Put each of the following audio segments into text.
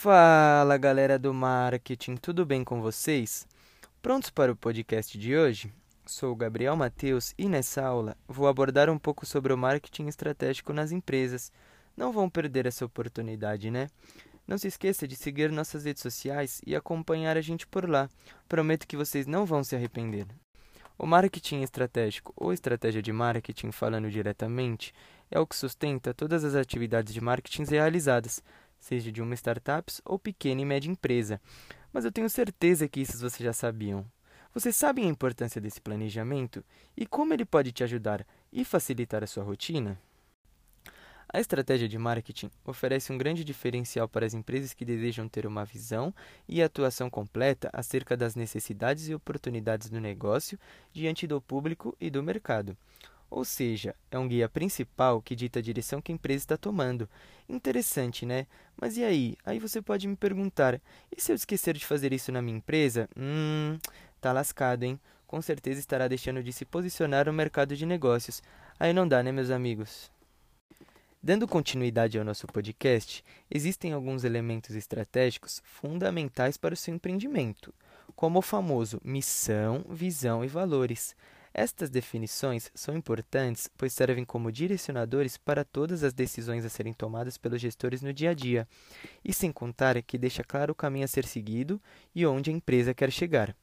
Fala galera do marketing, tudo bem com vocês? Prontos para o podcast de hoje? Sou o Gabriel Mateus e nessa aula vou abordar um pouco sobre o marketing estratégico nas empresas. Não vão perder essa oportunidade, né? Não se esqueça de seguir nossas redes sociais e acompanhar a gente por lá. Prometo que vocês não vão se arrepender. O marketing estratégico, ou estratégia de marketing falando diretamente, é o que sustenta todas as atividades de marketing realizadas, seja de uma startup ou pequena e média empresa. Mas eu tenho certeza que isso vocês já sabiam. Vocês sabem a importância desse planejamento e como ele pode te ajudar e facilitar a sua rotina? A estratégia de marketing oferece um grande diferencial para as empresas que desejam ter uma visão e atuação completa acerca das necessidades e oportunidades do negócio diante do público e do mercado. Ou seja, é um guia principal que dita a direção que a empresa está tomando. Interessante, né? Mas e aí? Aí você pode me perguntar: e se eu esquecer de fazer isso na minha empresa? Hum, tá lascado, hein? Com certeza estará deixando de se posicionar no mercado de negócios. Aí não dá, né, meus amigos? Dando continuidade ao nosso podcast, existem alguns elementos estratégicos fundamentais para o seu empreendimento, como o famoso missão, visão e valores. Estas definições são importantes, pois servem como direcionadores para todas as decisões a serem tomadas pelos gestores no dia a dia, e sem contar que deixa claro o caminho a ser seguido e onde a empresa quer chegar.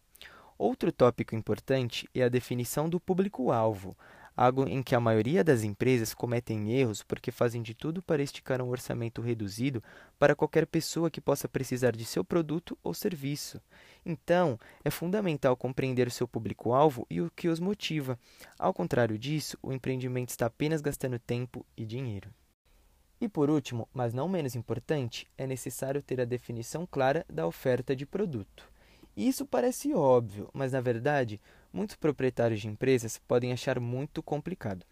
Outro tópico importante é a definição do público-alvo, algo em que a maioria das empresas cometem erros porque fazem de tudo para esticar um orçamento reduzido para qualquer pessoa que possa precisar de seu produto ou serviço. Então, é fundamental compreender o seu público-alvo e o que os motiva. Ao contrário disso, o empreendimento está apenas gastando tempo e dinheiro. E por último, mas não menos importante, é necessário ter a definição clara da oferta de produto. Isso parece óbvio, mas na verdade, muitos proprietários de empresas podem achar muito complicado.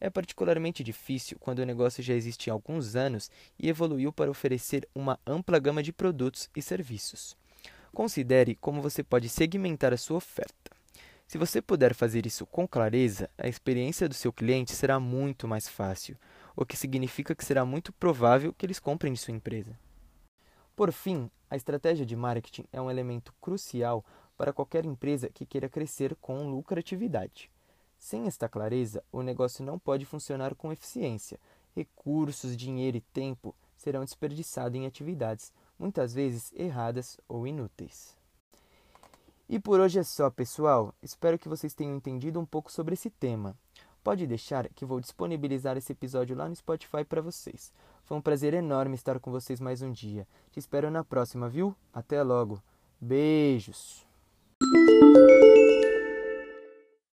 É particularmente difícil quando o negócio já existe há alguns anos e evoluiu para oferecer uma ampla gama de produtos e serviços. Considere como você pode segmentar a sua oferta. Se você puder fazer isso com clareza, a experiência do seu cliente será muito mais fácil, o que significa que será muito provável que eles comprem de sua empresa. Por fim, a estratégia de marketing é um elemento crucial para qualquer empresa que queira crescer com lucratividade. Sem esta clareza, o negócio não pode funcionar com eficiência. Recursos, dinheiro e tempo serão desperdiçados em atividades, muitas vezes erradas ou inúteis. E por hoje é só, pessoal. Espero que vocês tenham entendido um pouco sobre esse tema. Pode deixar que vou disponibilizar esse episódio lá no Spotify para vocês. Foi um prazer enorme estar com vocês mais um dia. Te espero na próxima, viu? Até logo. Beijos. Música